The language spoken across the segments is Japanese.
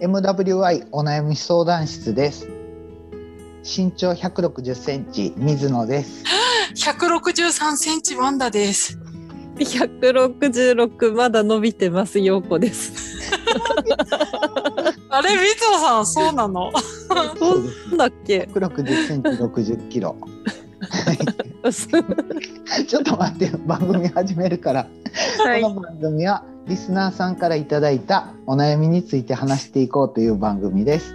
MWI お悩み相談室です。身長160センチ、水野です。163センチワンダです。166まだ伸びてます陽子です。あれ、水野さん、そうなの？そうだっけ？160センチ、60キロ。ちょっと待って、番組始めるから。はいこの番組はリスナーさんからいただいたお悩みについて話していこうという番組です。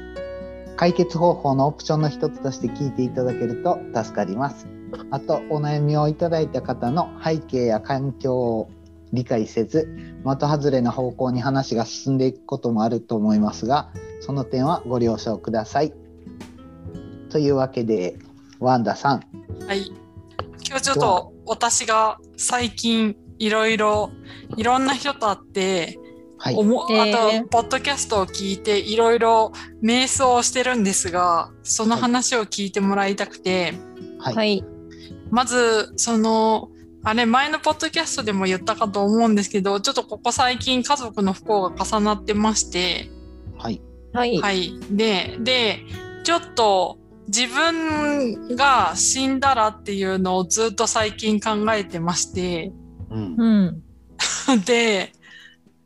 解決方法のオプションの一つとして聞いていただけると助かります。あとお悩みをいただいた方の背景や環境を理解せず的外れな方向に話が進んでいくこともあると思いますがその点はご了承ください。というわけでワンダさんはい。今日ちょっと私が最近いろいろいろんな人と会って、はいおもあへーとポッドキャストを聞いていろいろ瞑想をしてるんですがその話を聞いてもらいたくて、はい、はい。まずそのあれ前のポッドキャストでも言ったかと思うんですけどちょっとここ最近家族の不幸が重なってましてはいはい。はい。で、で、ちょっと自分が死んだらっていうのをずっと最近考えてまして、うんうん。で、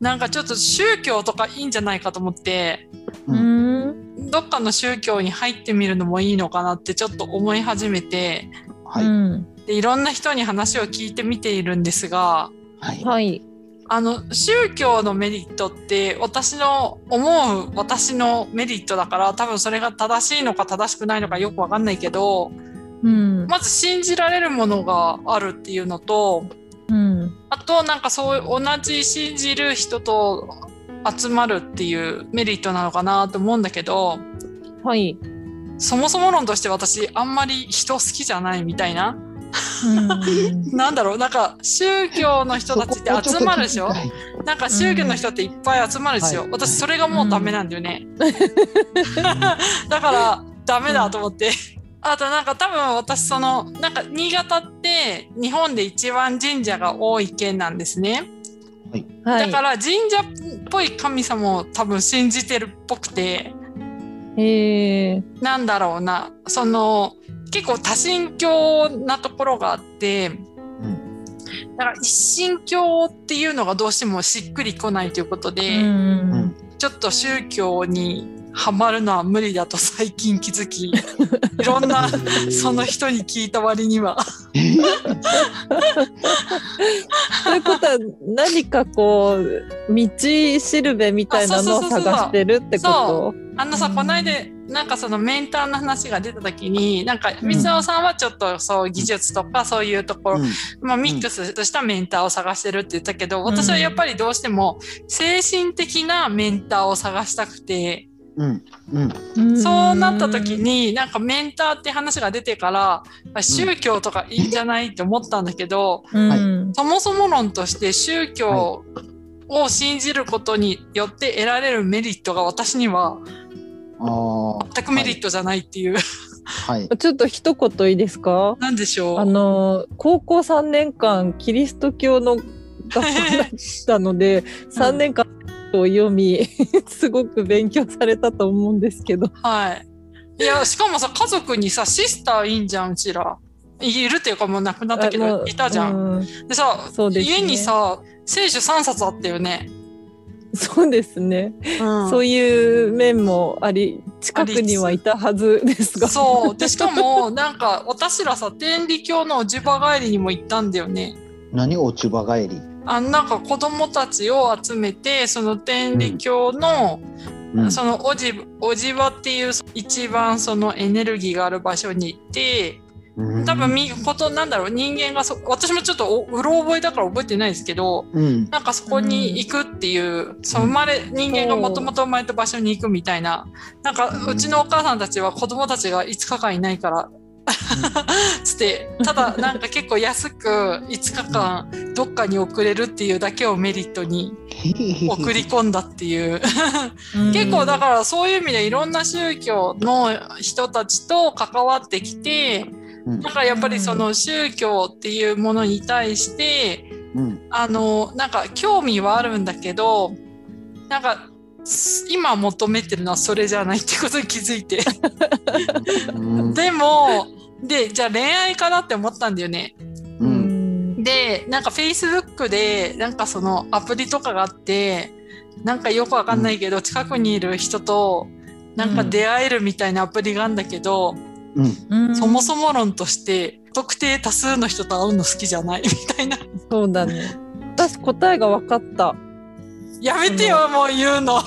なんかちょっと宗教とかいいんじゃないかと思って、うーん。どっかの宗教に入ってみるのもいいのかなってちょっと思い始めて、はい、うん。でいろんな人に話を聞いてみているんですが、はいはい。あの、宗教のメリットって私の思う私のメリットだから多分それが正しいのか正しくないのかよくわかんないけど、うん。まず信じられるものがあるっていうのと、うん。あとなんかそう同じ信じる人と集まるっていうメリットなのかなと思うんだけど、はい。そもそも論として私あんまり人好きじゃないみたいな。うん。なんだろうなんか宗教の人たちって集まるでしょ？なんか宗教の人っていっぱい集まるでしょ、はい私それがもうダメなんだよね。だからダメだと思って。あとなんか多分私そのなんか新潟って日本で一番神社が多い県なんですね。はい。だから神社っぽい神様を多分信じてるっぽくてへえ。なんだろうなその結構多神教なところがあってうんだから一神教っていうのがどうしてもしっくりこないということで、うん。ちょっと宗教にはまるのは無理だと最近気づきいろんな その人に聞いた割には ということは何かこう道しるべみたいなのを探してるってこと？あのさ、うんこの間なんかそのメンターの話が出た時になんか水野さんはちょっとそう技術とかそういうところ、まあ、ミックスしたメンターを探してるって言ったけど、私はやっぱりどうしても精神的なメンターを探したくて、うん。うん。うんそうなった時になんかメンターって話が出てからあ宗教とかいいんじゃないって思ったんだけど、うん。そもそも論として宗教を信じることによって得られるメリットが私には全くメリットじゃないっていう、はい。ちょっと一言いいですか？なんでしょう？あの高校3年間キリスト教の学校だったので3年間を読み すごく勉強されたと思うんですけど。はい。いや、しかもさ、家族にさ、シスターいいんじゃん、うちら。いるっていうかもう亡くなったけどいたじゃん。うん。でさ、そうですね。家にさ、聖書3冊あったよね。そうですね、うん。そういう面もあり近くにはいたはずですが。そう。で、しかも、なんか、私らさ、天理教のおじば帰りにも行ったんだよね。何落ち葉帰り？あの、なんか子供たちを集めて、その天理教の、うん。そのおじ、おじばっていう一番そのエネルギーがある場所に行って、多分みことなんだろう人間がそ私もちょっとおうろ覚えだから覚えてないですけどうん。なんかそこに行くっていう、そう生まれ人間がもともと生まれた場所に行くみたいななんかうちのお母さんたちは子供たちが5日間いないから つってただなんか結構安く5日間どっかに送れるっていうだけをメリットに 送り込んだっていう。結構だからそういう意味でいろんな宗教の人たちと関わってきてうんだからやっぱりその宗教っていうものに対してうん。あのなんか興味はあるんだけどなんか今求めてるのはそれじゃないってことに気づいて。うん。でもでじゃあ恋愛かなって思ったんだよね。ううん。んでなんか Facebook でなんかそのアプリとかがあってなんかよくわかんないけど、近くにいる人となんか出会えるみたいなアプリがあるんだけど、うん。そもそも論として特定多数の人と会うの好きじゃない？みたいな。そうだね。私答えが分かった。やめてよもう言うの。あっ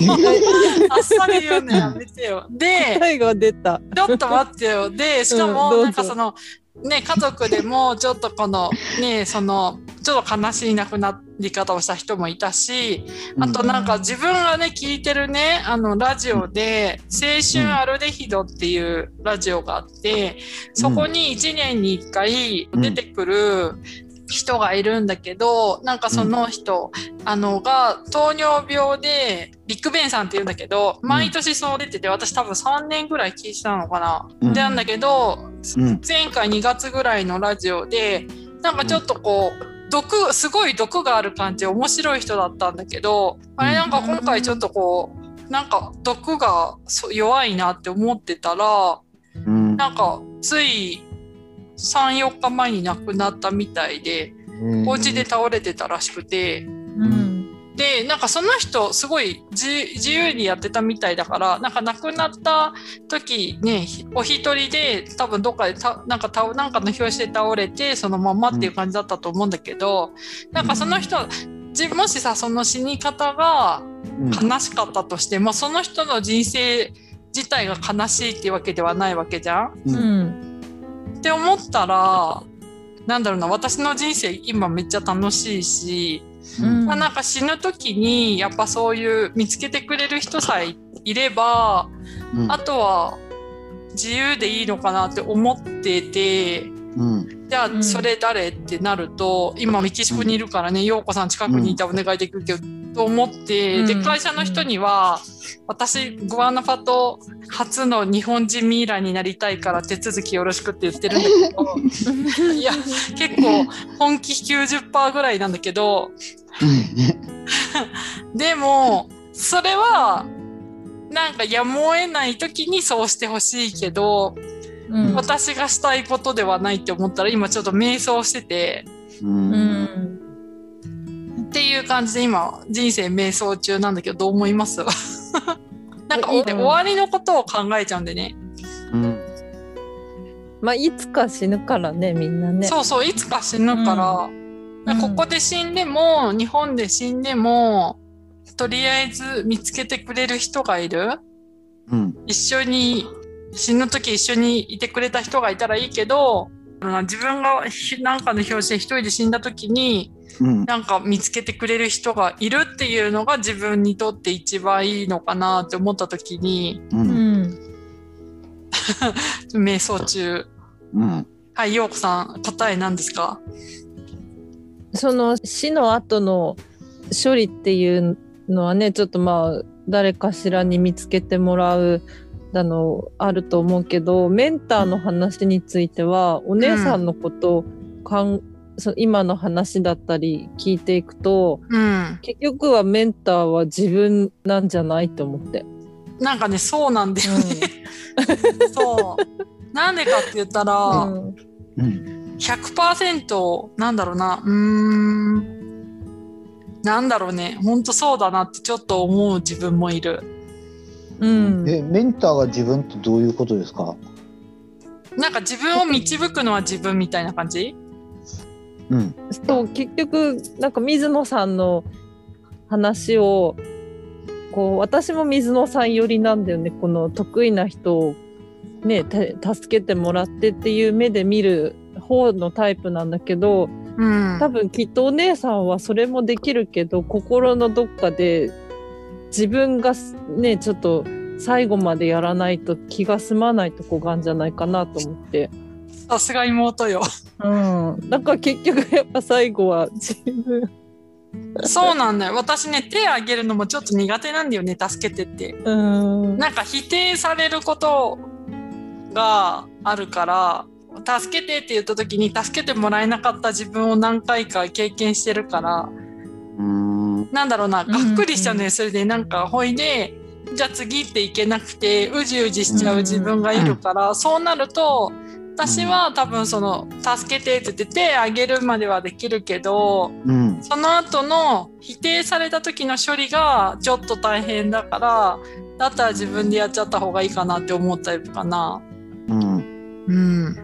さり言うの。やめてよ。で答えが出た。ちょっと待ってよ。で、しかうんも、なんかその、ね、家族でも、ちょっとこの、ね、その、ちょっと悲しい亡くなり方をした人もいたし、あとなんか自分がね、聞いてるね、あの、ラジオで、青春アルデヒドっていうラジオがあって、そこに1年に1回出てくる人がいるんだけど、なんかその人、あの、が糖尿病で、ビッグベンさんって言うんだけど、毎年そう出てて、私多分3年ぐらい聞いてたのかな。うん。でなんだけど、うん。前回2月ぐらいのラジオで、なんかちょっとこう、毒、すごい毒がある感じ、面白い人だったんだけど、あれなんか今回ちょっとこう、なんか毒がそ弱いなって思ってたら、うんなんかつい3、4日前に亡くなったみたいで、お家で倒れてたらしくて、うん。で、なんかその人、すごい自自由にやってたみたいだから、なんか亡くなった時ね、お一人で多分どっかでた、なんかたなんかの拍子で倒れて、そのままっていう感じだったと思うんだけど、なんかその人、じもしさ、その死に方が悲しかったとしても、その人の人生自体が悲しいっていうわけではないわけじゃんううんん。って思ったら、なんだろうな、私の人生今めっちゃ楽しいし、うん。まあ、なんか死ぬ時にやっぱそういう見つけてくれる人さえいればうん。あとは自由でいいのかなって思っててうん。じゃあうんそれ誰ってなると今メキシコにいるからね陽子さん近くにいたらお願いできるけど、と思ってでうん。会社の人には私グアナファト初の日本人ミイラになりたいから手続きよろしくって言ってるんだけど いや結構本気90%ぐらいなんだけどでも、それは、なんかやむを得ない時にそうしてほしいけど、うん。私がしたいことではないって思ったら今ちょっと瞑想してて、うん。うん。っていう感じで今人生瞑想中なんだけどどう思います？なんか終わりのことを考えちゃうんでね。うん。まあいつか死ぬからねみんなね。そうそう、いつか死ぬから、うん。ここで死んでも、日本で死んでも、とりあえず見つけてくれる人がいる。うん。一緒に死ぬ時一緒にいてくれた人がいたらいいけど自分がひなんかの表紙で一人で死んだ時にうん。なんか見つけてくれる人がいるっていうのが自分にとって一番いいのかなって思った時にううんん。瞑想中。うん。はい陽子さん答え何ですか？その死の後の処理っていうのはねちょっとまあ誰かしらに見つけてもらうだのあると思うけどメンターの話についてはお姉さんのことをかん、その今の話だったり聞いていくとうん。結局はメンターは自分なんじゃないと思って。なんかねそうなんだよね、そう。なんでかって言ったら、うん。うん100%なんだろうな。うーん。なんだろうね。ほんとそうだなってちょっと思う自分もいるうん。えメンターが自分ってどういうことですか？なんか自分を導くのは自分みたいな感じ？うん。そう結局なんか水野さんの話をこう私も水野さん寄りなんだよね。この得意な人をねて助けてもらってっていう目で見る方のタイプなんだけどうん。多分きっとお姉さんはそれもできるけど心のどっかで自分がねちょっと最後までやらないと気が済まないとこがあるんじゃないかなと思って。さすが妹よ。うん、だから結局やっぱ最後は 自分。そうなんだよ。私ね手あげるのもちょっと苦手なんだよね助けてって。うん。なんか否定されることがあるから助けてって言った時に助けてもらえなかった自分を何回か経験してるから。うーんなんだろうながっくりしちゃうね、それで。なんかほいでじゃあ次っていけなくてうじうじしちゃう自分がいるから、そうなると私は多分その「助けて」って言って手あげるまではできるけどうん。その後の否定された時の処理がちょっと大変だからだったら自分でやっちゃった方がいいかなって思うタイプかな。うん。うん、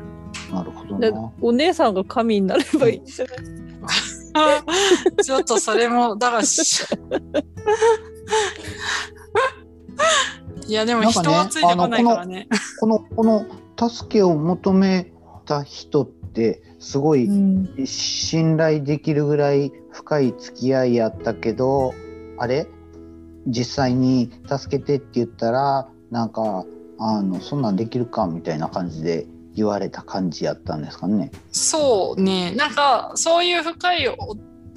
なるほど。お姉さんが神になればいいんじゃない？ちょっとそれもだからし いやでも人はついてこないからね。このこの助けを求めた人ってすごいうん信頼できるぐらい深い付き合いやったけどあれ？実際に助けてって言ったらなんかあのそんなんできるかみたいな感じで言われた感じやったんですかね。そうね。なんかそういう深いお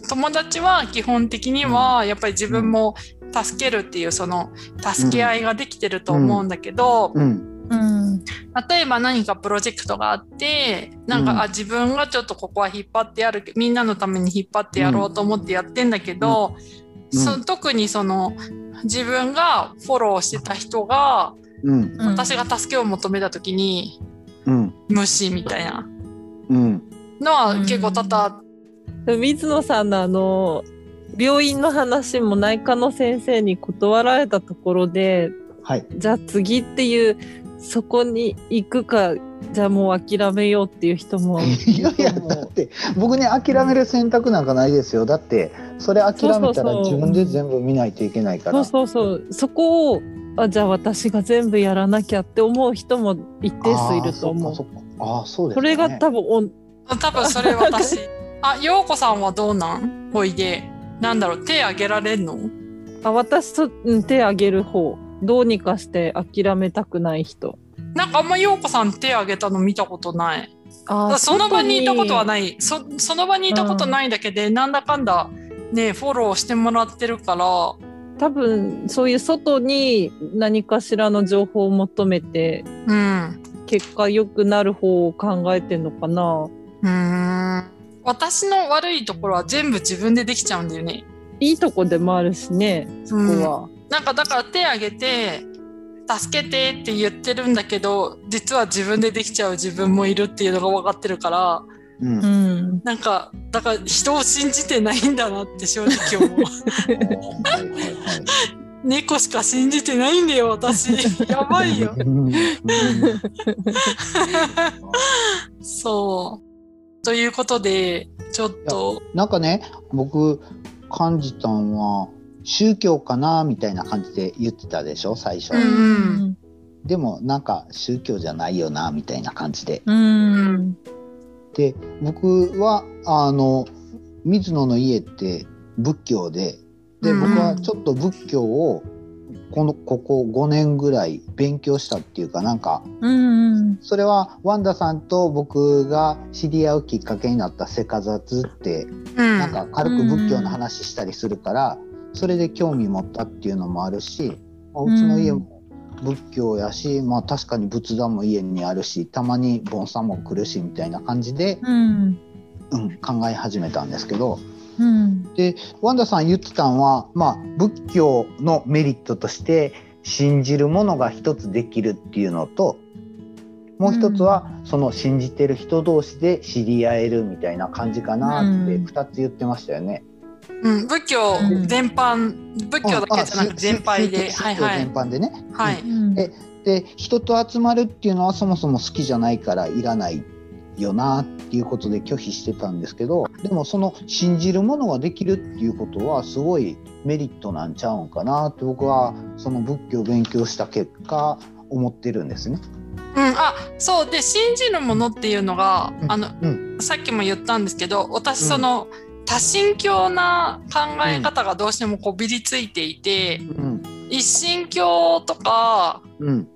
友達は基本的にはやっぱり自分も助けるっていうその助け合いができてると思うんだけど、うん。うん。例えば何かプロジェクトがあってなんか、うん。あ自分がちょっとここは引っ張ってやるみんなのために引っ張ってやろうと思ってやってんだけど、うん。そ特にその自分がフォローしてた人がうん。私が助けを求めた時にうん無視みたいな。うん。のは結構多々でも水野さんのあの病院の話も内科の先生に断られたところではい。じゃあ次っていうそこに行くかじゃあもう諦めようっていう人も。い いやいやだって僕ね諦める選択なんかないですよ。だってそれ諦めたら自分で全部見ないといけないから。そうそうそう。そこをあじゃあ私が全部やらなきゃって思う人も一定数いると思う。あーそうですこれが多分おん。多分それ私。あ陽子さんはどうなん？ほいで。なんだろう手あげられんの？あ私そ、うん、手あげる方。どうにかして諦めたくない人。なんかあんま陽子さん手あげたの見たことない。あその場にいたことはなないそその場にいたことないだけで、なんだかんだねフォローしてもらってるから多分そういう外に何かしらの情報を求めてうん結果良くなる方を考えてんのかな。うーん。私の悪いところは全部自分でできちゃうんだよね。いいとこでもあるしねそこは、なんかだから手挙げて助けてって言ってるんだけど実は自分でできちゃう自分もいるっていうのが分かってるからうん。うん。なんかだから人を信じてないんだなって正直思う。はいはいはい。猫しか信じてないんだよ私。やばいよ。そう。ということでちょっと。なんかね僕感じたんは宗教かなみたいな感じで言ってたでしょ最初、うん。でもなんか宗教じゃないよなみたいな感じで。うんで僕はあの水野の家って仏教ででうん僕はちょっと仏教をこのここ5年ぐらい勉強したっていうかなんかうんそれはワンダさんと僕が知り合うきっかけになった「せかざつ」ってうん。なんか軽く仏教の話したりするからそれで興味持ったっていうのもあるしまあうちの家も仏教やし、まあ、確かに仏壇も家にあるしたまに盆栽も来るしみたいな感じで、うん。うん、考え始めたんですけど。うん。でワンダさん言ってたんは、まあ、仏教のメリットとして信じるものが一つできるっていうのともう一つは、その信じてる人同士で知り合えるみたいな感じかなってうん。2つ言ってましたよね。うん、仏教うん。全般、仏教だけじゃなくて全般で、宗教はいはい。全。般でね。はい。うん。えで人と集まるっていうのはそもそも好きじゃないからいらないよなっていうことで拒否してたんですけどでもその信じるものができるっていうことはすごいメリットなんちゃうんかなって僕はその仏教を勉強した結果思ってるんですね。うん、あ、そう。で信じるものっていうのが、うん。あの、うさっきも言ったんですけど、私うん。その、多神教な考え方がどうしてもこびりついていて、うん一神教とかうん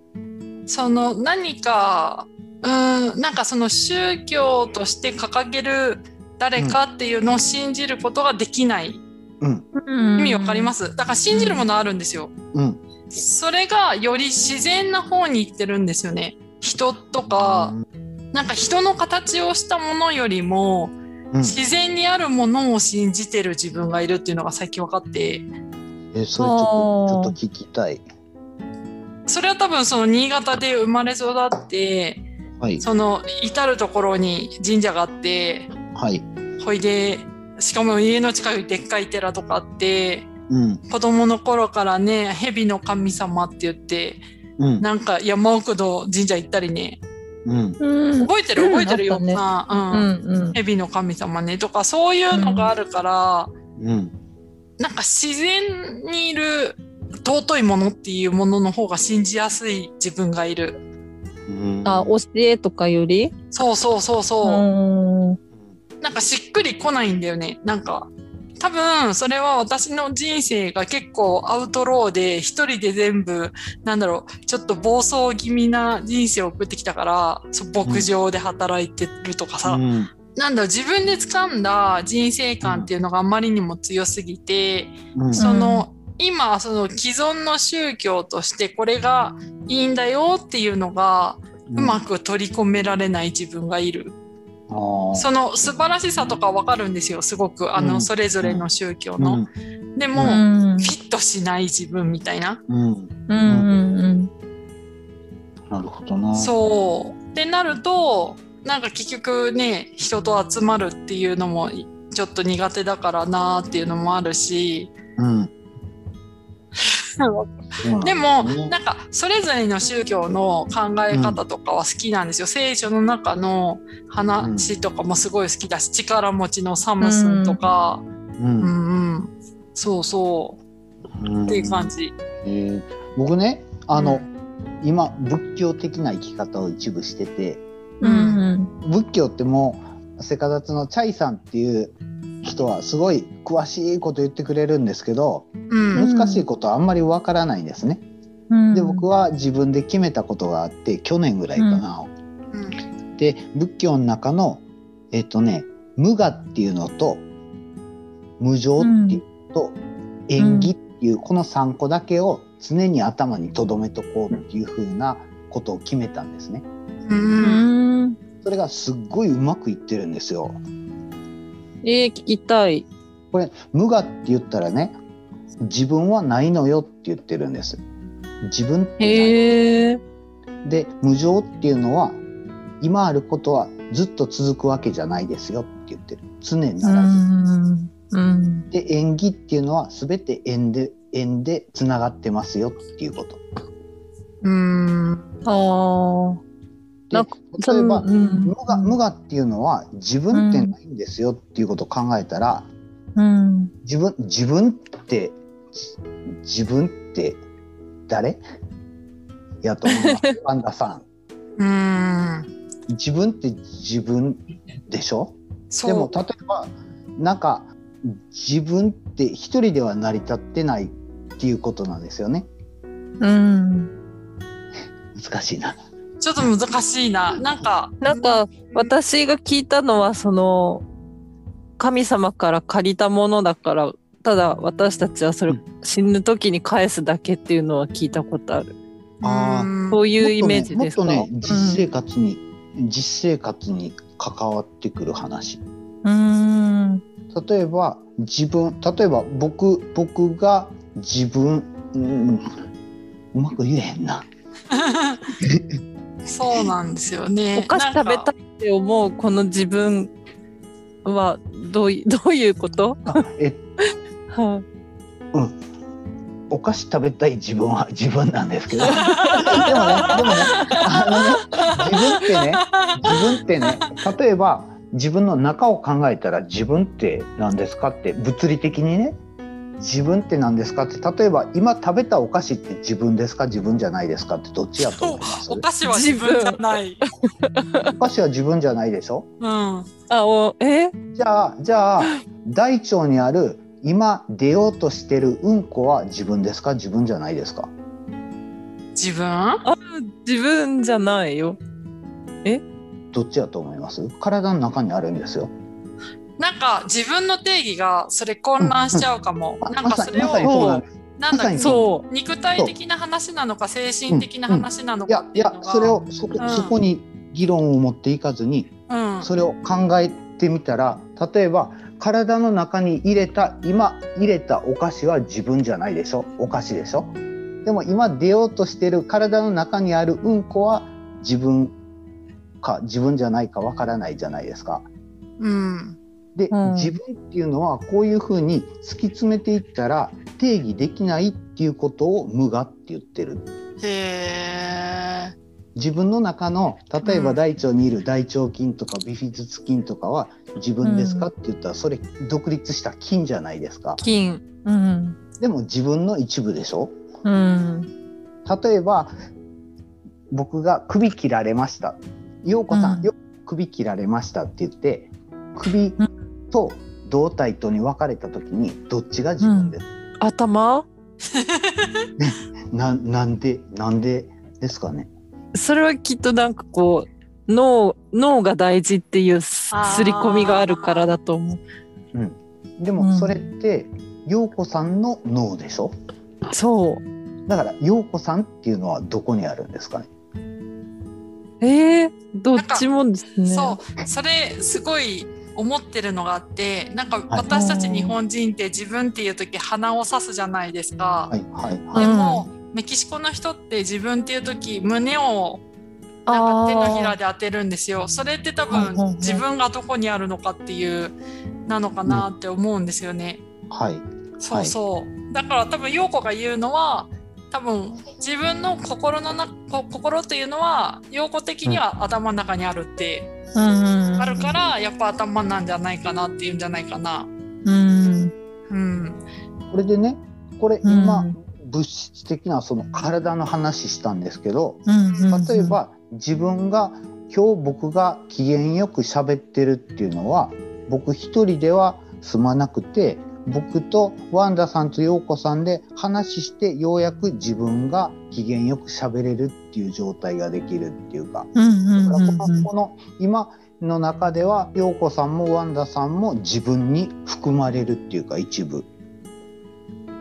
その何かうんなんかその宗教として掲げる誰かっていうのを信じることができない、うん。うん意味わかります？だから信じるものあるんですよ。うん。それがより自然な方に行ってるんですよね。人とか、なんか人の形をしたものよりもうん自然にあるものを信じてる自分がいるっていうのが最近分かって。えそれちょっと聞きたい。それは多分その新潟で生まれ育ってはい。その至る所に神社があってはい。ほいでしかも家の近くにでっかい寺とかあってうん。子供の頃からね蛇の神様って言ってうん。なんか山奥の神社行ったりねうんうん覚えてる覚えてるよ、うんねな、ううんんうん蛇の神様ねとかそういうのがあるから、うんなんか自然にいる尊いものっていうものの方が信じやすい自分がいる。うん。あ教えとかより？そうそうそうそう。うんなんかしっくりこないんだよね。なんか多分それは私の人生が結構アウトローで一人で全部なんだろうちょっと暴走気味な人生を送ってきたから牧場で働いてるとかさ、うん。なんだろう自分で掴んだ人生観っていうのがあまりにも強すぎて、うん。その今その既存の宗教としてこれがいいんだよっていうのがうまく取り込められない自分がいる。その素晴らしさとかわかるんですよすごくあうんのそれぞれの宗教の。うんでも、うんフィットしない自分みたいな。うんうんうんなるほどな。そう。ってなるとなんか結局ね人と集まるっていうのもちょっと苦手だからなーっていうのもあるし。うん。でも、ねなんかそれぞれの宗教の考え方とかは好きなんですよ。聖書の中の話とかもすごい好きだし、力持ちのサムスンとか、ううん。ん、うん、そうそう。うん。っていう感じ。えー僕ねあの、うん。今仏教的な生き方を一部してて。うん。仏教ってもうセカダツのチャイさんっていう人はすごい詳しいこと言ってくれるんですけどうん、難しいことはあんまりわからないんですね。うんで僕は自分で決めたことがあって去年ぐらいかな。うん、で仏教の中のえっ、とね無我っていうのと無常っていうのと、縁起っていうこの3個だけを常に頭に留めとこうっていうふうなことを決めたんですね。それがすっごいうまくいってるんですよ。えー、聞きたい。これ無我って言ったらね自分はないのよって言ってるんです。自分って。で無常っていうのは今あることはずっと続くわけじゃないですよって言ってる常うならず、ん。うん。で縁起っていうのは全て縁で縁でつながってますよっていうことうん、ああ。でなんか例えば、うん。無我無我っていうのは自分ってないんですよっていうことを考えたら、うん。自分自分ってじ自分って誰？やと思います。パンダさん。うん、自分って自分でしょ？でも例えばなんか自分って一人では成り立ってないっていうことなんですよね。うん。難しいなちょっと難しいな。なんか、なんか私が聞いたのはその神様から借りたものだからただ私たちはそれうん死ぬ時に返すだけっていうのは聞いたことある。あーうんそういうイメージですか？もっとねもっとね実生活に、実生活に関わってくる話うん。例えば自分例えば僕僕が自分、うん、うまく言えへんな そうなんですよね。お菓子食べたい。いって思うこの自分はどうい どういうこと？え はい。お菓子食べたい自分は自分なんですけどでもねでもねあのね自分ってね自分ってね例えば自分の中を考えたら自分って何ですかって物理的にね自分って何ですか？って例えば今食べたお菓子って自分ですか？自分じゃないですか？ってどっちやと思います？お菓子は自分じゃない。お菓子は自分じゃないでしょ？うん。あおえ？じゃあじゃあ大腸にある今出ようとしてるうんこは自分ですか？自分じゃないですか？自分？あ自分じゃないよ。どっちやと思います？体の中にあるんですよなんか自分の定義がそれ混乱しちゃうかも。なんかそれをそうなんだそ肉体的な話なのか精神的な話なのいやいかっていうのが。やそれをそこ,、うんそこに議論を持っていかずにうんそれを考えってみたら例えば体の中に入れた今入れたお菓子は自分じゃないでしょお菓子でしょでも今出ようとしてる体の中にあるうんこは自分か自分じゃないかわからないじゃないですか。うん。で、うん自分っていうのはこういうふうに突き詰めていったら定義できないっていうことを無我って言ってる。へえ。自分の中の例えばうん大腸にいる大腸菌とかビフィズス菌とかは自分ですかって言ったらそれ独立した菌じゃないですか。金。うん。でも自分の一部でしょ？うん。例えば僕が首切られました陽子さん、うんよ首切られましたって言って首と胴体とに分かれた時にどっちが自分です、頭？ななんでなんでですかね？それはきっとなんかこう脳脳が大事っていうすり込みがあるからだと思う。うん。でもそれって陽子さんの脳でしょ？そう。だから陽子さんっていうのはどこにあるんですかね？えー、どっちもですね。そう、それすごい思ってるのがあって、なんかはい私たち日本人って自分っていう時鼻を刺すじゃないですか。はいはいうんはい、でも、メキシコの人って自分っていう時胸をなんか手のひらで当てるんですよ。それって多分自分がどこにあるのかっていうなのかなって思うんですよね。はいそうそう。だから多分陽子が言うのは多分自分の心のなこ心っていうのは陽子的には頭の中にあるって、あるからやっぱ頭なんじゃないかなっていうんじゃないかな。うん。うん。これでねこれうん今、物質的なその体の話したんですけどうん例え、ば自分が今日僕が機嫌よく喋ってるっていうのは僕一人では済まなくて僕とワンダさんと陽子さんで話してようやく自分が機嫌よく喋れるっていう状態ができるっていうかうんうんだからうんうんこの今の中では陽子さんもワンダさんも自分に含まれるっていうか一部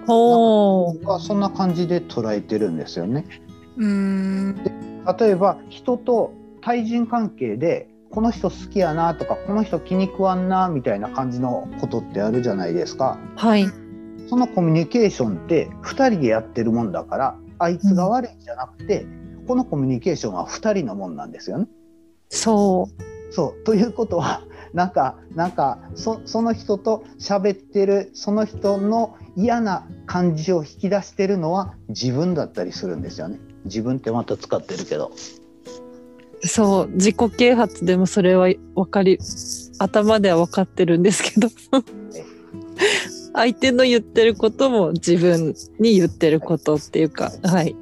ほう。僕はそんな感じで捉えてるんですよね。うーん。例えば人と対人関係でこの人好きやなとかこの人気に食わんなみたいな感じのことってあるじゃないですか。はい。そのコミュニケーションって2人でやってるもんだからあいつが悪いんじゃなくて、このコミュニケーションは2人のもんなんですよね。そそうということはなんかなんかそその人と喋ってるその人の嫌な感じを引き出してるのは自分だったりするんですよね。自分ってまた使ってるけど。う。そう。自己啓発でもそれは分かり、頭では分かってるんですけど。相手の言ってることも自分に言ってることっていうか、はい。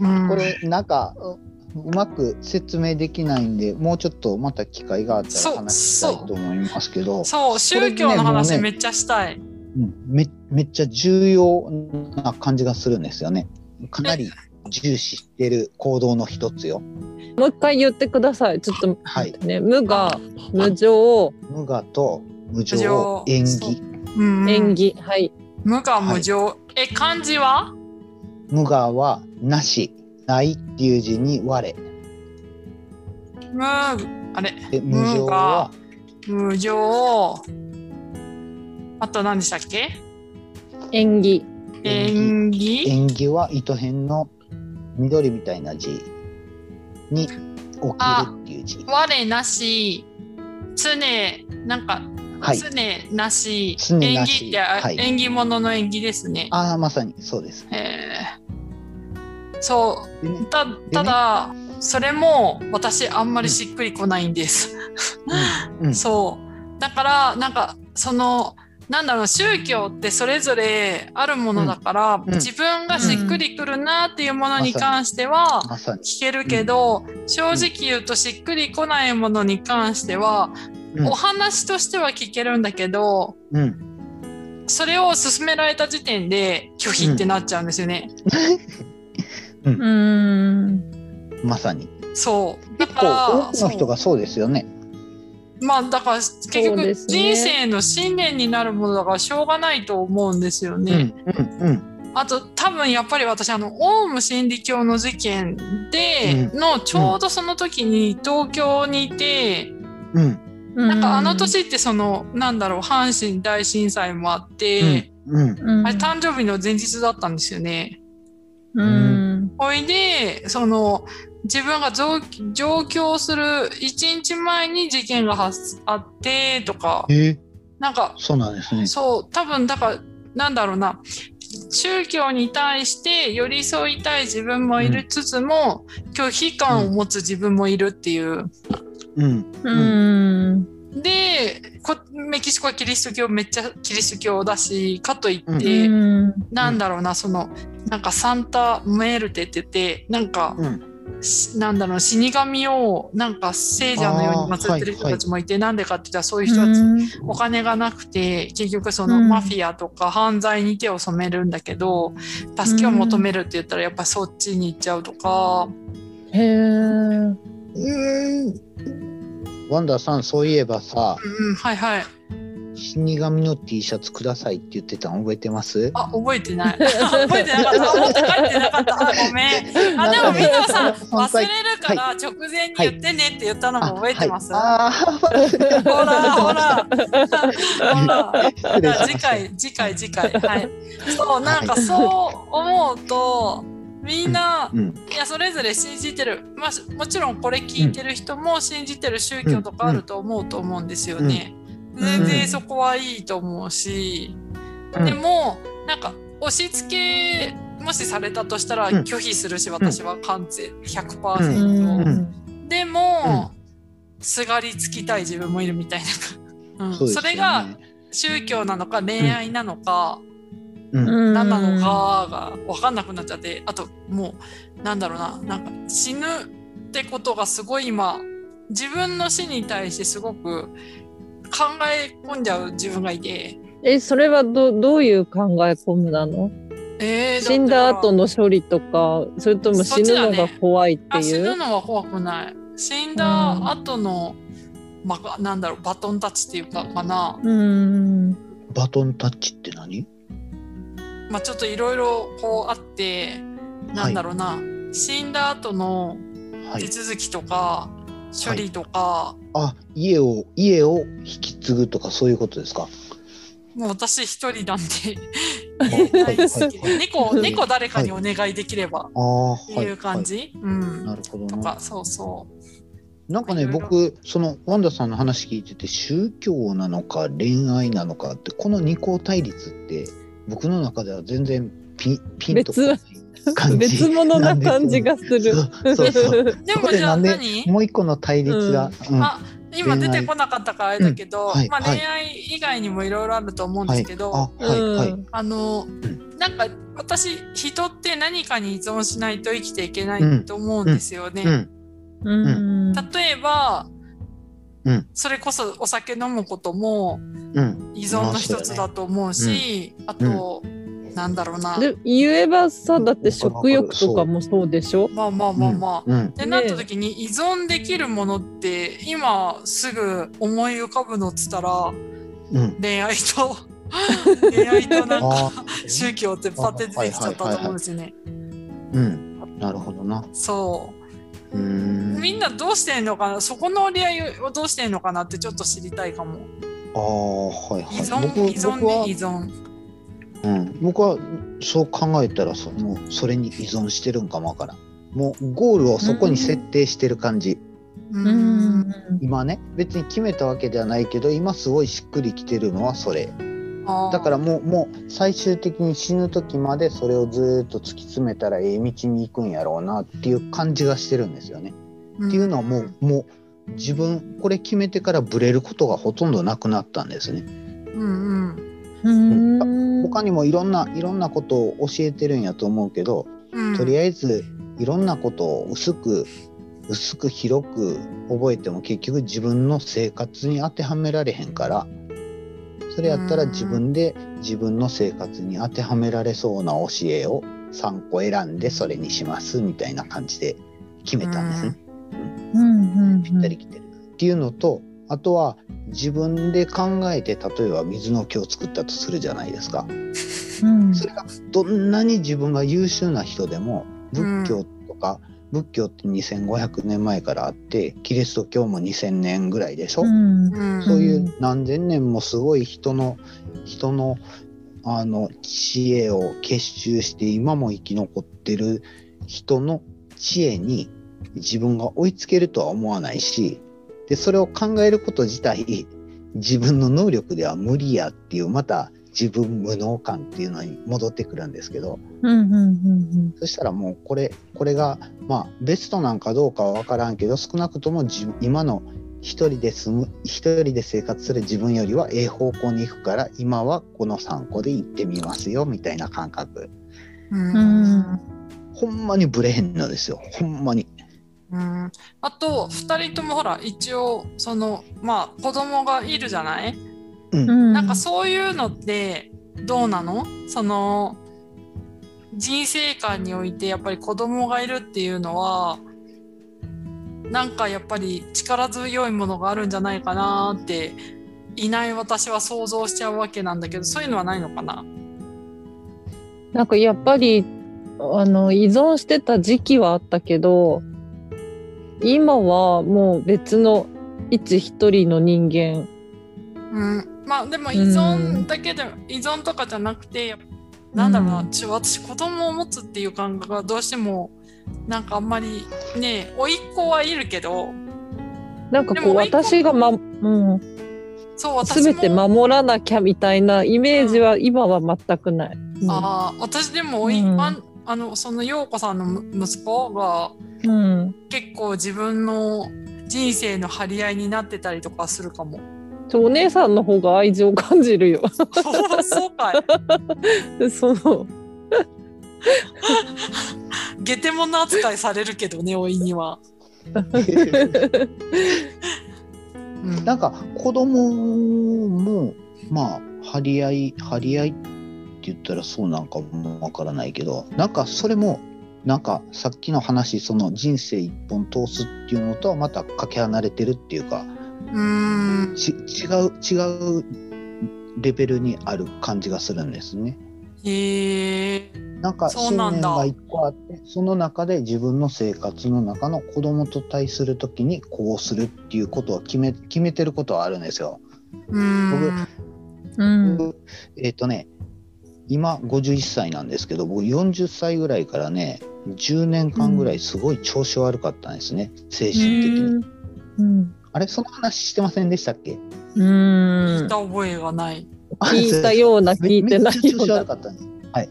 うんこれなんかううまく説明できないんでもうちょっとまた機会があったら話したいと思いますけどそう、宗教の話めっちゃしたい。うんめめっちゃ重要な感じがするんですよね。かなり重視してる行動の一つよ。もう一回言ってください。ちょっとはい。ね、無我、無情、無我と無無情情縁起。うんうん演技。はい。無我無情。え、漢字は？無我はなし、ないっていう字に我。無、あれ、で無情は？無情。あと何でしたっけ？演技。縁起縁起は糸辺の緑みたいな字に起きるっていう字。我なし、常、なんか、はい。常なし、常なし縁起って、あはい縁起物の縁起ですね。ああ、まさにそうです。えーそう。でねたただ、それも私あんまりしっくりこないんです。うんうん そう。だから、なんか、その、なんだろう、宗教ってそれぞれあるものだから、うん自分がしっくりくるなっていうものに関しては。聞けるけど、正直言うとしっくりこないものに関しては、うんお話としては聞けるんだけど、うん。それを勧められた時点で拒否ってなっちゃうんですよね。うーん。まさに。そう。だ結構から、多くの人がそうですよね。まあだから結局人生の信念になるものだからしょうがないと思うんですようんね。うんうん。あと多分やっぱり私あのオウム真理教の事件でうのちょうどその時に東京にいて、うん。なんかあの年ってそのなんだろう阪神大震災もあって、うん。うん、あれ誕生日の前日だったんですよね。うん。ほいでその自分が上上京する1日前に事件が発あってとかえーなんかそうなんですね。そう多分だからなんだろうな宗教に対して寄り添いたい自分もいるつつも、拒否感を持つ自分もいるっていう。うん。うん。でこメキシコはキリスト教めっちゃキリスト教だしかといっうて、ん。なんだろうなそのなんかサンタメールテって言ってなんか、うん。しなんだろう死神をなんか聖者のように祀ってる人たちもいてなんでかって言ったらそういう人たちお金がなくて結局そのうん。マフィアとか犯罪に手を染めるんだけど、助けを求めるって言ったらやっぱそっちに行っちゃうとか、へえ。ワンダーさん、そういえばさ、うんうん、はいはい死神の T シャツくださいって言ってたの覚えてます？あ覚えてない。覚えてなかった。持って帰ってなかったあごめんあ でもみんなさ忘れるから直前に言ってねって言ったのも覚えてます、ああー、ほ らほら。ほら次回次回次回。はい。そうなんかそう思うとみんな、うん。いやそれぞれ信じてる、まあ、もちろんこれ聞いてる人も信じてる宗教とかあると思うと思うんですよね。ん全然そこはいいと思うし、うん。でもなんか押し付けもしされたとしたらうん。拒否するし、私は完全う100%、ん。でも、すがりつきたい自分もいるみたいな、うん。そね。それが宗教なのか恋愛なのか、うん。何なのかが分かんなくなっちゃってあともうなんだろうななんか死ぬってことがすごい今自分の死に対してすごく考え込んじゃう自分がいて、え、それはどどういう考え込むなの？えー死んだ後のの処理とか、それとも死ぬのが怖いっていう？ぬのは怖くない。死んだ後の、まあ、なんだろうバトンタッチっていうかかな、うん。バトンタッチって何？まあ、ちょっといろいろこうあってなんだろうな、死んだ後のはい。手。続きとか、処理とか、あ、家を、家を引き継ぐとかそういうことですか？もう私一人なんで。猫猫誰かにお願いできれば。ああ、っていう感じ、うはいん。なるほどな。とかそうそう。なんかね、僕、そのワンダさんの話聞いてて、宗教なのか恋愛なのかって、この二項対立って、僕の中では全然ピンピンとこない 感じ。別物な感じがする。そうそうそう。でもじゃあ何？もう一個の対立が、うん。あ今出てこなかったからあれだけど、うん。はいまあ、はい。恋愛以外にもいろいろあると思うんではいすけど、あ、はい、はい。あの、なんか私人って何かに依存しないと生きていけないと思うんですよね。うん、うん。例えば、うん。それこそお酒飲むこともうん、依存の一つだと思うし、あと、なんだろうな。で言えばさだって食欲とかもそうでしょ？まあまあまあまあ。うん、ってなった時に依存できるものって今すぐ思い浮かぶのっつったらうん。恋愛と 恋愛となんかあ宗教ってパッて出てきちゃったと思うんですよね。うん、なるほどな。そうう。ん。みんなどうしてんのかな？そこの折り合いをどうしてんのかなってちょっと知りたいかも。ああ、はいはい。依存、僕依存僕はね依存。うん、僕はそう考えたらそのそれに依存してるんかもわからん。もうゴールをそこに設定してる感じ。ううんん。今ね別に決めたわけではないけど今すごいしっくりきてるのはそれ。だからもうもう最終的に死ぬ時までそれをずーっと突き詰めたらええ道に行くんやろうなっていう感じがしてるんですよね。っていうのはもうもう自分これ決めてからブレることがほとんどなくなったんですね。うんうんうん。他にもいろんないろんなことを教えてるんやと思うけど、うん。とりあえずいろんなことを薄く薄く広く覚えても結局自分の生活に当てはめられへんからそれやったら自分で自分の生活に当てはめられそうな教えを3個選んでそれにしますみたいな感じで決めたんですね。うん。ぴったりきてる。っていうのとあとは自分で考えて例えば水の木を作ったとするじゃないですか。うん。それがどんなに自分が優秀な人でも仏教とか仏教って2500年前からあってキリスト教も2000年ぐらいでしょ、うんうんそういう何千年もすごい人の人のあの知恵を結集して今も生き残ってる人の知恵に自分が追いつけるとは思わないしでそれを考えること自体自分の能力では無理やっていうまた自分無能感っていうのに戻ってくるんですけどうんうんうんそしたらもうこれこれがまあベストなんかどうかは分からんけど少なくとも自今の一人で住む一人で生活する自分よりはええ方向に行くから今はこの3個で行ってみますよみたいな感覚。うん。うん。ほんまにブレへんのですよ。ほんまに。うん。あと2人ともほら一応そのまあ子供がいるじゃない、うん。なんかそういうのってどうなの？その人生観においてやっぱり子供がいるっていうのはなんかやっぱり力強いものがあるんじゃないかなっていない私は想像しちゃうわけなんだけどそういうのはないのかな？なんかやっぱりあの依存してた時期はあったけど今はもう別の一一人の人間。うん、まあでも依存だけで、依存とかじゃなくてなんだろうな、うん。私子供を持つっていう感覚がどうしてもなんかあんまりね甥っ子はいるけどなんかこう私が、まうん、そう私も全て守らなきゃみたいなイメージは今は全くない。うん。あー私でも甥、うんあんあのその陽子さんのむ息子がうん、結構自分の人生の張り合いになってたりとかするかも。お姉さんの方が愛情を感じるよ。そうかい。そのゲテモノ扱いされるけどね甥には。う んなんか子供もまあ張り合い張り合いって言ったらそうなんかもわからないけどなんかそれもなんかさっきの話その人生一本通すっていうのとはまたかけ離れてるっていうかうんち違う違うレベルにある感じがするんですね。へえ。なんかそうなんだ信念が一個あってその中で自分の生活の中の子供と対する時にこうするっていうことは決め決めてることはあるんですよ。うん。うん僕えっ、とね今51歳なんですけど僕40歳ぐらいからね10年間ぐらいすごい調子悪かったんですね、精神的に。うんあれその話してませんでしたっけ？うん聞いた覚えがない。聞いたような聞いてないようなめっちゃ調子悪。かったんです。はい。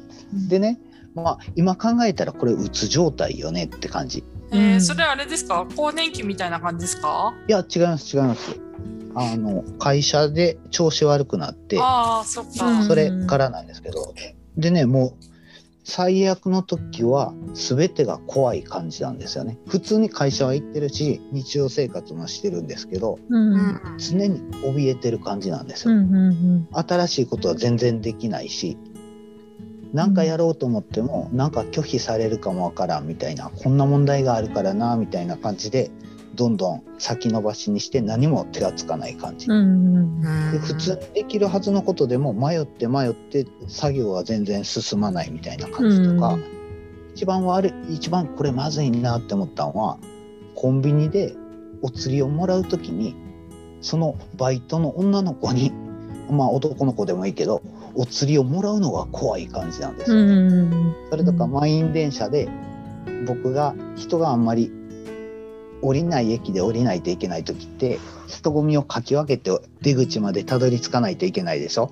でね、まあ今考えたらこれうつ状態よねって感じ。えーうんそれあれですか？更年期みたいな感じですか？いや違います違います。あの会社で調子悪くなってああそっか。うんそれからなんですけど、でねもう最悪の時は全てが怖い感じなんですよね。普通に会社は行ってるし日常生活もしてるんですけどうんうん常に怯えてる感じなんですよ。うんうん新しいことは全然できないし何かやろうと思ってもなんか拒否されるかもわからんみたいなこんな問題があるからなみたいな感じでどんどん先延ばしにして何も手がつかない感じ。うんうんで普通にできるはずのことでも迷って迷って作業が全然進まないみたいな感じとか、うん一番悪い一番これまずいなって思ったのはコンビニでお釣りをもらう時にそのバイトの女の子に まあ男の子でもいいけどお釣りをもらうのが怖い感じなんですうよね。んそれとか満員電車で僕が人があんまり降りない駅で降りないといけない時って人混みをかき分けて出口までたどり着かないといけないでしょ？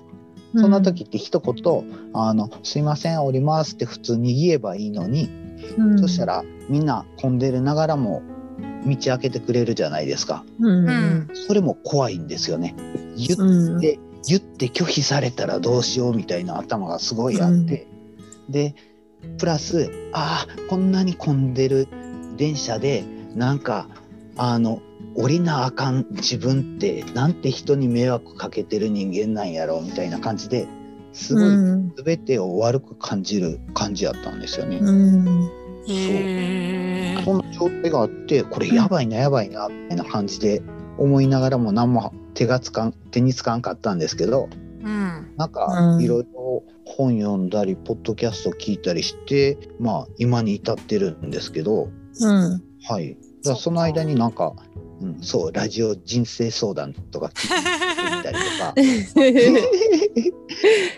そんな時って一言「あのすいません降ります」って普通に言えばいいのに、うん。そしたらみんな混んでるながらも道開けてくれるじゃないですか。うん。うん。それも怖いんですよね。言っうんで言って拒否されたらどうしようみたいな頭がすごいあって、でプラスああこんなに混んでる電車でなんかあの降りなあかん自分ってなんて人に迷惑かけてる人間なんやろうみたいな感じですごいうん全てを悪く感じる感じやったんですよね。うんへえ。そんな状態があってこれやばいなやばいなみたいな感じで思いながらも何も手がつかん手につかんかったんですけどうん。なんかうんいろいろ本読んだりポッドキャスト聞いたりしてまあ今に至ってるんですけどうん。はい。だその間になんか、うん、そう、ラジオ人生相談とか聞いてみたりとか。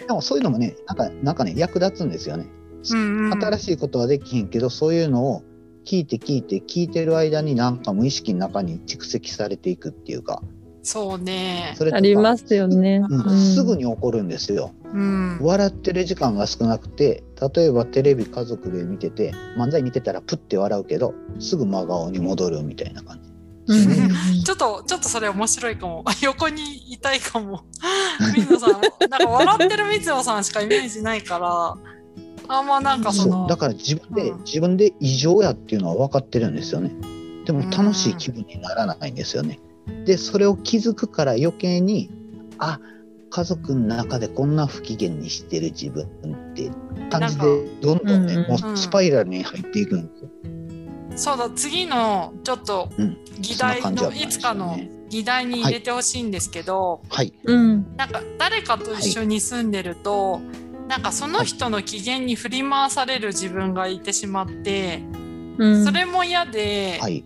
でもそういうのもね、なんか、なんかね、役立つんですよね。うんうん新しいことはできひんけど、そういうのを聞いて聞いて聞いてる間になんか無意識の中に蓄積されていくっていうか、そうね。それありますよね。うんうんすぐに起こるんですよ。うん。笑ってる時間が少なくて例えばテレビ家族で見てて漫才見てたらプッて笑うけどすぐ真顔に戻るみたいな感じ。うんうん ちょっと、ちょっとそれ面白いかも。横にいたいかも。水野さん、なんか笑ってる水野さんしかイメージないから、あんまなんかその、だから自分で、うん自分で異常やっていうのは分かってるんですよね。でも楽しい気分にならないんですよね。でそれを気づくから余計にあ家族の中でこんな不機嫌にしてる自分って感じでどんどんね、なんかもうスパイラルに入っていくんですよ。そうだ、次のちょっとうん議題の、いいつかの議題に入れてほしいんですけど、はい。うん。なんか誰かと一緒に住んでると、なんかその人の機嫌に振り回される自分がいてしまって、うん。それも嫌で、はい。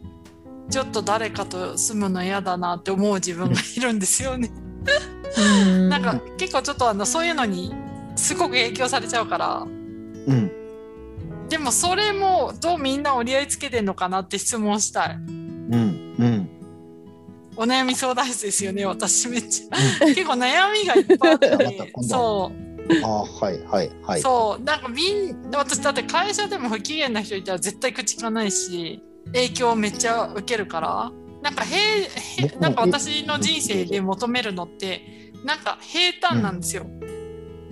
ちょっと誰かと住むの嫌だなって思う自分がいるんですよね。うん。なんか結構ちょっとあのそういうのにすごく影響されちゃうから。うん。でもそれもどうみんな折り合いつけてんのかなって質問したい。うん。うん。お悩み相談室ですよね私めっちゃ。結構悩みがいっぱいあって そう。ああはいはいはい。そう。なんかみん私だって会社でも不機嫌な人いたら絶対口聞かないし影響めっちゃ受けるからなんか平なんか私の人生で求めるのってなんか平坦なんですよ、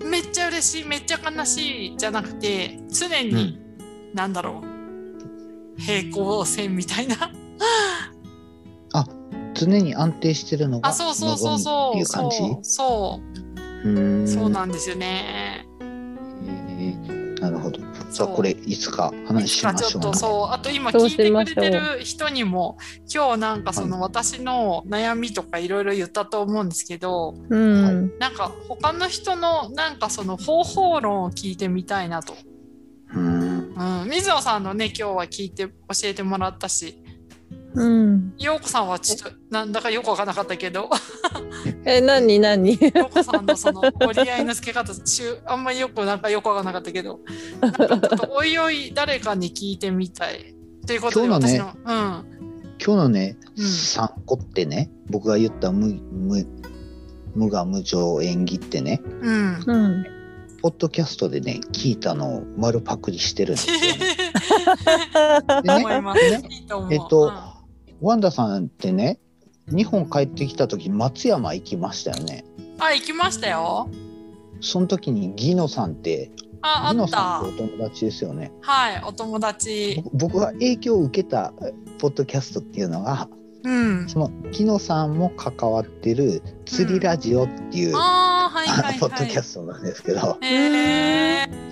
めっちゃ嬉しいめっちゃ悲しいじゃなくて常に、なんだろう平行線みたいな。常に安定してるのがあそうそうそうそう。そう。そう。そうなんですよね。なるほど。じゃあこれいつか話しまちょっしょうそうあと今聞いてくれてる人にも今日なんかその私の悩みとかいろいろ言ったと思うんですけどうん。なんか他の人のなんかその方法論を聞いてみたいなと、うーんうん、水野さんのね今日は聞いて教えてもらったしうん。陽子さんはちょっとなんだかよくわからなかったけど え、なになに陽子さんのその折り合いのつけ方しゅあんまりよくなんかよくわからなかったけどなんかちょっとおいおい誰かに聞いてみたいということで今日のね私の、うん今日のね、うん三個ってね僕が言った無無無我無常演技ってねうんうん。ポッドキャストでね聞いたのを丸パクリしてるんですよね。で思います。ねいいと思う。えっとうんワンダさんってね日本帰ってきた時松山行きましたよね。あ、行きましたよ。その時にギノさんってあ、あっギノさたん。とお友達ですよね。はい、お友達。僕僕が影響を受けたえポッドキャストっていうのがうん。そのギノさんも関わってる釣りラジオっていう、ああ、はいあはいのポッドキャはストなんですけど。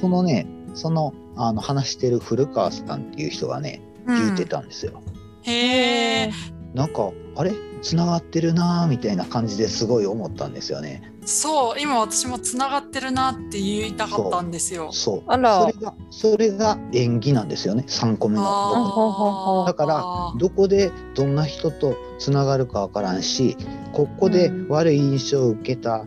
そのねそのあの話してる古川さんっていう人がね言ってたんですよ。へえ。なんかあれ？繋がってるなーみたいな感じですごい思ったんですよね。そう、今私もつながってるなって言いたかったんですよ。そうあらそれがそれが演技なんですよね3個目のだからどこでどんな人とつながるかわからんしここでうん悪い印象を受けた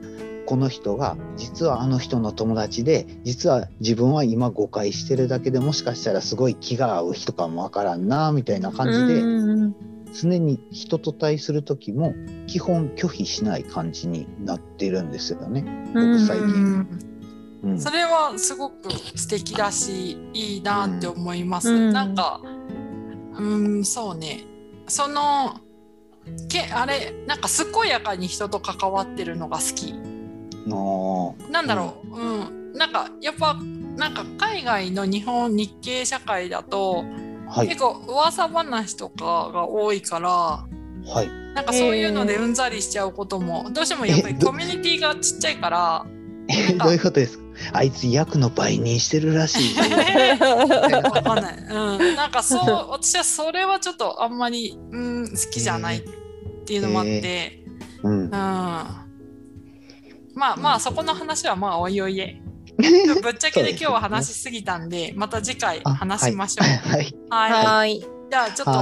この人が実はあの人の友達で実は自分は今誤解してるだけでもしかしたらすごい気が合う人かもわからんなみたいな感じでうん常に人と対する時も基本拒否しない感じになってるんですよね。うん最近うんうんそれはすごく素敵だしいいなって思います。うんなんかうんそうねそのけあれなんか健やかに人と関わってるのが好き。のなんだろう、うん、なんかやっぱなんか海外の日本日系社会だと、はい。結構噂話とかが多いからはい。なんかそういうのでうんざりしちゃうことも、どうしてもやっぱりコミュニティがちっちゃいから。えどういうことですか？あいつ役の倍にしてるらしい。わかんない。うん、なんかそう、私はそれはちょっとあんまり、うん、好きじゃないっていうのもあって、うん。うん。まあまあ、そこの話はまあ、おいおいで。ぶっちゃけで今日は話しすぎたんで、また次回話しましょう。はい。はい。はい。でじゃあちょっと、は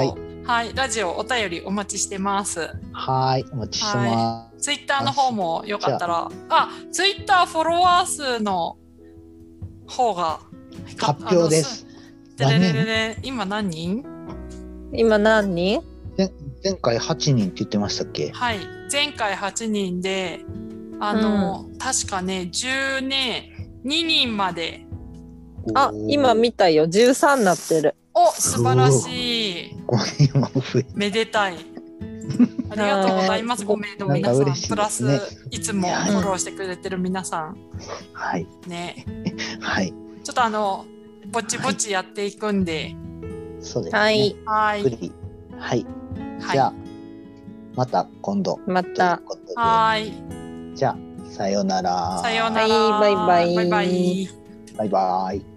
はいい、ラジオお便りお待ちしてます。はい、お待ちしてまツイッターの方もよかったら、あ、ツイッターフォロワー数の方がす。発表で。す。でれれれれ今何人？今何人？前回8人って言ってましたっけ？はい、前回8人で、あの、確かね10ね2人まで。あ、今見たよ。13なってる。お、素晴らしい。5人も増えめでたい。ありがとうございます。はいごめんの皆さん、なんか嬉しいプラスいつもフォローしてくれてる皆さんはい。ね。はい。ちょっとあのぼちぼちやっていくんで、そうですね。はい。はい、はい。はい、じゃあ、また今度。また。はい、じゃあ、さようなら。さようなら。はいバイバイバイバイバイバイ。